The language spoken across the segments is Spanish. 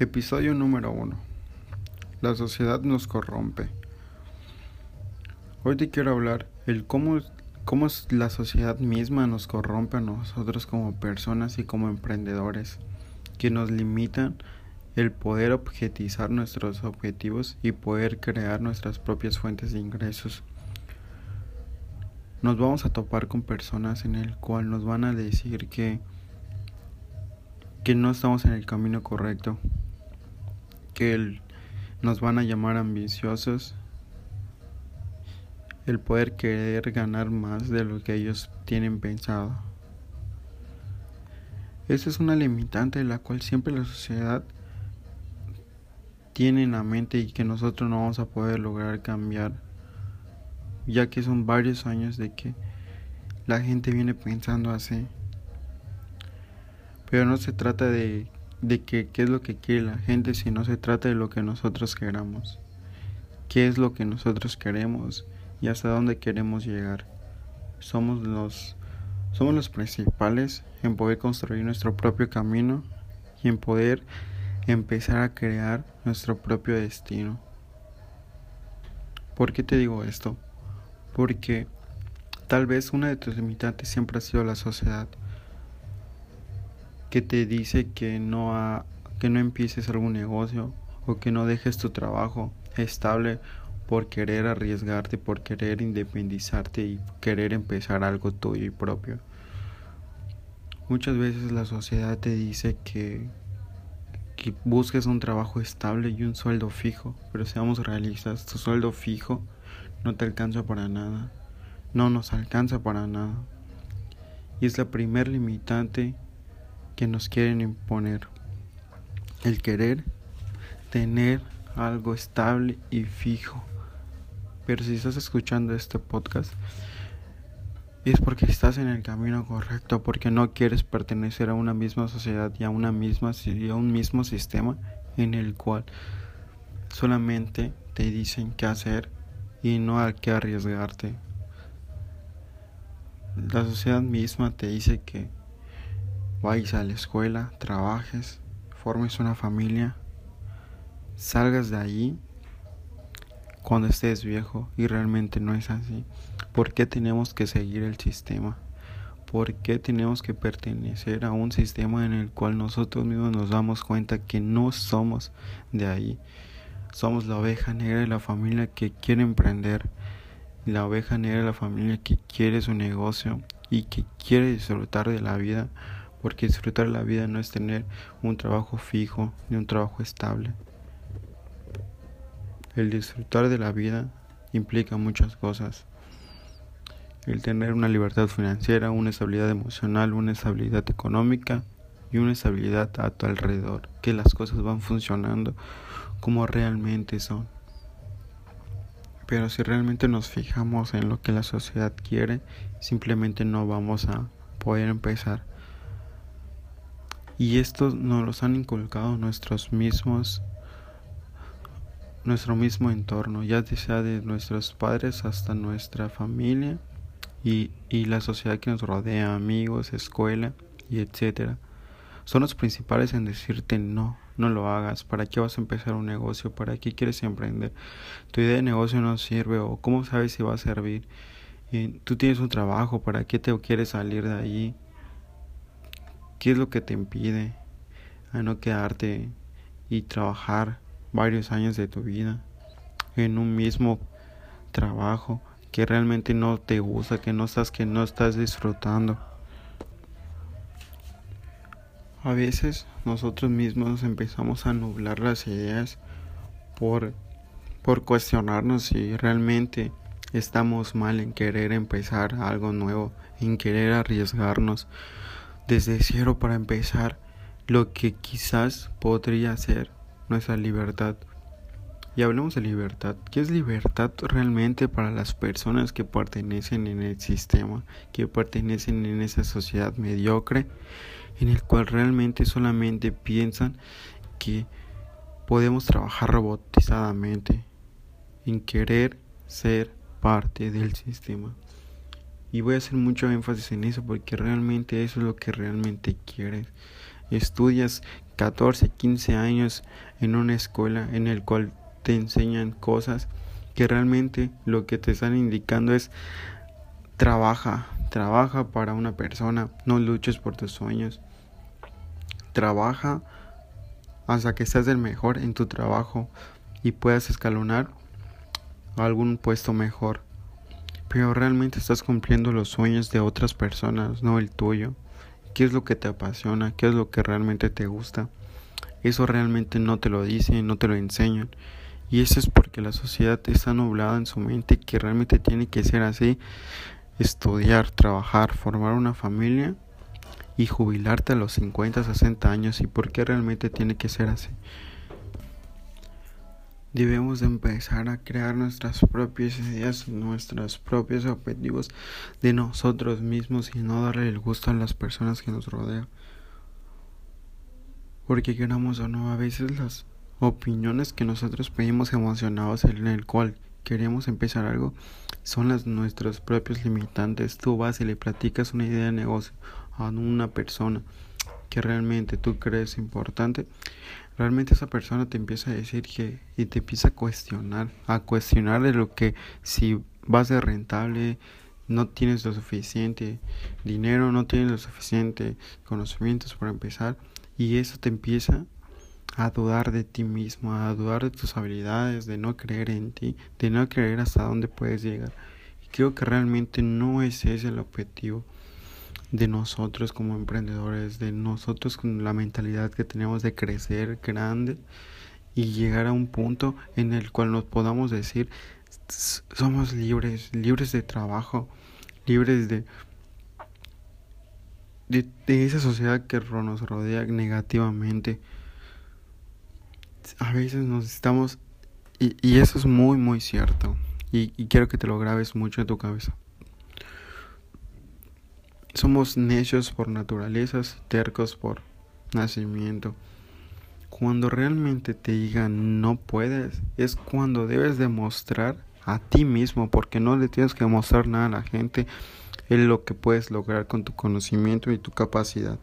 Episodio número 1. La sociedad nos corrompe. Hoy te quiero hablar el cómo, cómo la sociedad misma nos corrompe a nosotros como personas y como emprendedores, que nos limitan el poder objetizar nuestros objetivos y poder crear nuestras propias fuentes de ingresos. Nos vamos a topar con personas en el cual nos van a decir que que no estamos en el camino correcto que nos van a llamar ambiciosos, el poder querer ganar más de lo que ellos tienen pensado. Esa es una limitante la cual siempre la sociedad tiene en la mente y que nosotros no vamos a poder lograr cambiar, ya que son varios años de que la gente viene pensando así. Pero no se trata de de que qué es lo que quiere la gente si no se trata de lo que nosotros queramos. ¿Qué es lo que nosotros queremos y hasta dónde queremos llegar? Somos los somos los principales en poder construir nuestro propio camino y en poder empezar a crear nuestro propio destino. ¿Por qué te digo esto? Porque tal vez una de tus limitantes siempre ha sido la sociedad que te dice que no, que no empieces algún negocio o que no dejes tu trabajo estable por querer arriesgarte, por querer independizarte y querer empezar algo tuyo y propio. Muchas veces la sociedad te dice que, que busques un trabajo estable y un sueldo fijo, pero seamos realistas, tu sueldo fijo no te alcanza para nada, no nos alcanza para nada. Y es la primer limitante que nos quieren imponer. El querer tener algo estable y fijo. Pero si estás escuchando este podcast, es porque estás en el camino correcto, porque no quieres pertenecer a una misma sociedad y a una misma un mismo sistema en el cual solamente te dicen qué hacer y no a qué arriesgarte. La sociedad misma te dice que vayas a la escuela, trabajes, formes una familia, salgas de allí cuando estés viejo y realmente no es así. ¿Por qué tenemos que seguir el sistema? ¿Por qué tenemos que pertenecer a un sistema en el cual nosotros mismos nos damos cuenta que no somos de ahí? Somos la oveja negra de la familia que quiere emprender, la oveja negra de la familia que quiere su negocio y que quiere disfrutar de la vida porque disfrutar la vida no es tener un trabajo fijo ni un trabajo estable. El disfrutar de la vida implica muchas cosas. El tener una libertad financiera, una estabilidad emocional, una estabilidad económica y una estabilidad a tu alrededor, que las cosas van funcionando como realmente son. Pero si realmente nos fijamos en lo que la sociedad quiere, simplemente no vamos a poder empezar y estos nos los han inculcado nuestros mismos, nuestro mismo entorno, ya sea de nuestros padres hasta nuestra familia y, y la sociedad que nos rodea, amigos, escuela y etcétera. Son los principales en decirte no, no lo hagas, ¿para qué vas a empezar un negocio? ¿Para qué quieres emprender? Tu idea de negocio no sirve o cómo sabes si va a servir. Y tú tienes un trabajo, ¿para qué te quieres salir de allí? ¿Qué es lo que te impide a no quedarte y trabajar varios años de tu vida en un mismo trabajo que realmente no te gusta, que no estás que no estás disfrutando? A veces nosotros mismos empezamos a nublar las ideas por por cuestionarnos si realmente estamos mal en querer empezar algo nuevo, en querer arriesgarnos desde cero para empezar lo que quizás podría ser nuestra libertad. Y hablemos de libertad. ¿Qué es libertad realmente para las personas que pertenecen en el sistema, que pertenecen en esa sociedad mediocre, en el cual realmente solamente piensan que podemos trabajar robotizadamente, en querer ser parte del sistema? Y voy a hacer mucho énfasis en eso porque realmente eso es lo que realmente quieres. estudias 14, 15 años en una escuela en el cual te enseñan cosas que realmente lo que te están indicando es trabaja, trabaja para una persona, no luches por tus sueños. Trabaja hasta que seas el mejor en tu trabajo y puedas escalonar a algún puesto mejor. Pero realmente estás cumpliendo los sueños de otras personas, no el tuyo. ¿Qué es lo que te apasiona? ¿Qué es lo que realmente te gusta? Eso realmente no te lo dicen, no te lo enseñan. Y eso es porque la sociedad está nublada en su mente que realmente tiene que ser así. Estudiar, trabajar, formar una familia y jubilarte a los 50, 60 años. ¿Y por qué realmente tiene que ser así? Debemos empezar a crear nuestras propias ideas, nuestros propios objetivos de nosotros mismos y no darle el gusto a las personas que nos rodean. Porque queramos o no, a veces las opiniones que nosotros pedimos emocionados en el cual queremos empezar algo son las nuestros propios limitantes. Tú vas y le platicas una idea de negocio a una persona que realmente tú crees importante, realmente esa persona te empieza a decir que y te empieza a cuestionar, a cuestionar de lo que si va a ser rentable, no tienes lo suficiente dinero, no tienes lo suficiente conocimientos para empezar y eso te empieza a dudar de ti mismo, a dudar de tus habilidades, de no creer en ti, de no creer hasta dónde puedes llegar. Y creo que realmente no es ese el objetivo de nosotros como emprendedores, de nosotros con la mentalidad que tenemos de crecer grande y llegar a un punto en el cual nos podamos decir somos libres, libres de trabajo, libres de de, esa sociedad que nos rodea negativamente. A veces nos estamos y, y eso es muy muy cierto y, y quiero que te lo grabes mucho en tu cabeza. Somos necios por naturaleza, tercos por nacimiento. Cuando realmente te digan no puedes, es cuando debes demostrar a ti mismo, porque no le tienes que mostrar nada a la gente, es lo que puedes lograr con tu conocimiento y tu capacidad.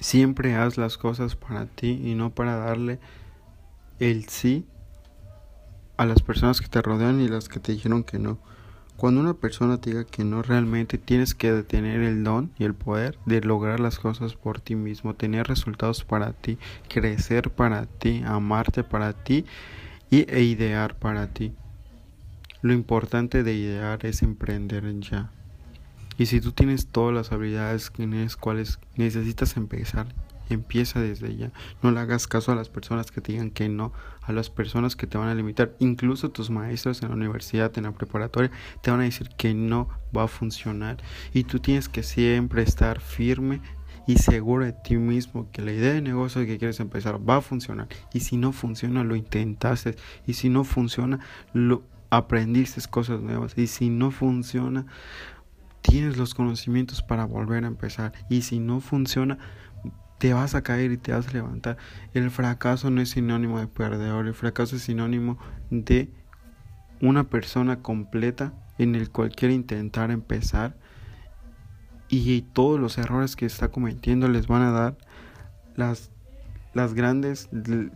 Siempre haz las cosas para ti y no para darle el sí a las personas que te rodean y las que te dijeron que no. Cuando una persona te diga que no, realmente tienes que tener el don y el poder de lograr las cosas por ti mismo, tener resultados para ti, crecer para ti, amarte para ti y, e idear para ti. Lo importante de idear es emprender ya. Y si tú tienes todas las habilidades en las cuales necesitas empezar, empieza desde ya. No le hagas caso a las personas que te digan que no, a las personas que te van a limitar. Incluso tus maestros en la universidad, en la preparatoria, te van a decir que no va a funcionar. Y tú tienes que siempre estar firme y seguro de ti mismo que la idea de negocio que quieres empezar va a funcionar. Y si no funciona, lo intentaste. Y si no funciona, lo aprendiste cosas nuevas. Y si no funciona, tienes los conocimientos para volver a empezar. Y si no funciona, te vas a caer y te vas a levantar. El fracaso no es sinónimo de perdedor, el fracaso es sinónimo de una persona completa en el cual quiere intentar empezar y todos los errores que está cometiendo les van a dar las las grandes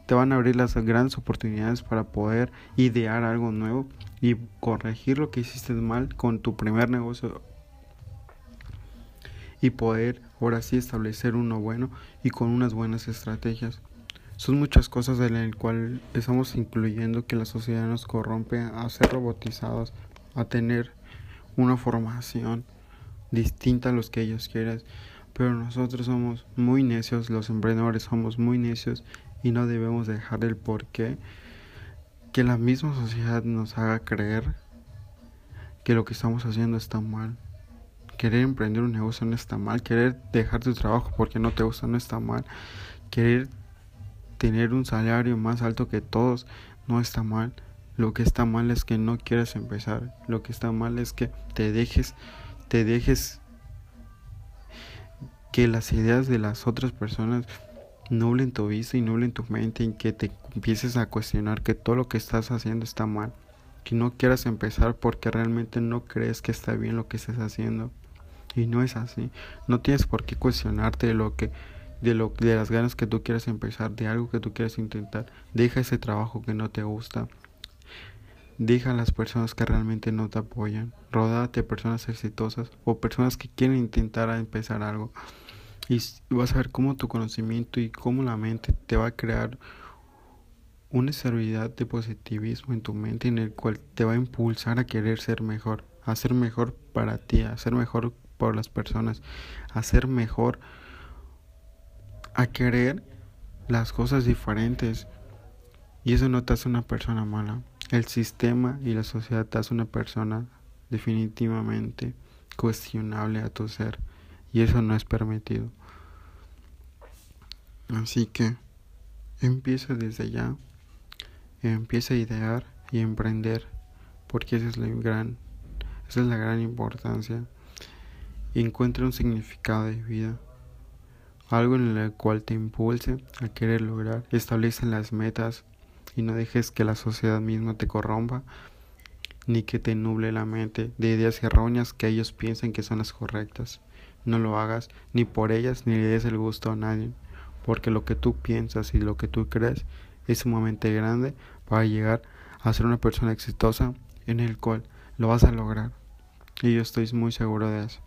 te van a abrir las grandes oportunidades para poder idear algo nuevo y corregir lo que hiciste mal con tu primer negocio y poder ahora sí establecer uno bueno y con unas buenas estrategias. Son muchas cosas en las cuales estamos incluyendo que la sociedad nos corrompe a ser robotizados, a tener una formación distinta a los que ellos quieren. Pero nosotros somos muy necios, los emprendedores somos muy necios y no debemos dejar el porqué que la misma sociedad nos haga creer que lo que estamos haciendo está mal querer emprender un negocio no está mal, querer dejar tu trabajo porque no te gusta no está mal, querer tener un salario más alto que todos no está mal. Lo que está mal es que no quieras empezar. Lo que está mal es que te dejes, te dejes que las ideas de las otras personas nublen tu vista y nublen tu mente y que te empieces a cuestionar que todo lo que estás haciendo está mal. Que no quieras empezar porque realmente no crees que está bien lo que estás haciendo. Y no es así. No tienes por qué cuestionarte lo que de, lo, de las ganas que tú quieres empezar, de algo que tú quieres intentar. Deja ese trabajo que no te gusta. Deja a las personas que realmente no te apoyan. Rodate de personas exitosas o personas que quieren intentar empezar algo. Y vas a ver cómo tu conocimiento y cómo la mente te va a crear una estabilidad de positivismo en tu mente en el cual te va a impulsar a querer ser mejor, a ser mejor para ti, a ser mejor por las personas, a ser mejor, a querer las cosas diferentes. Y eso no te hace una persona mala. El sistema y la sociedad te hace una persona definitivamente cuestionable a tu ser. Y eso no es permitido. Así que empieza desde ya empieza a idear y emprender, porque esa es la gran, esa es la gran importancia. Encuentra un significado de vida, algo en el cual te impulse a querer lograr. Establece las metas y no dejes que la sociedad misma te corrompa ni que te nuble la mente de ideas erróneas que ellos piensen que son las correctas. No lo hagas ni por ellas ni le des el gusto a nadie, porque lo que tú piensas y lo que tú crees es sumamente grande para llegar a ser una persona exitosa en el cual lo vas a lograr. Y yo estoy muy seguro de eso.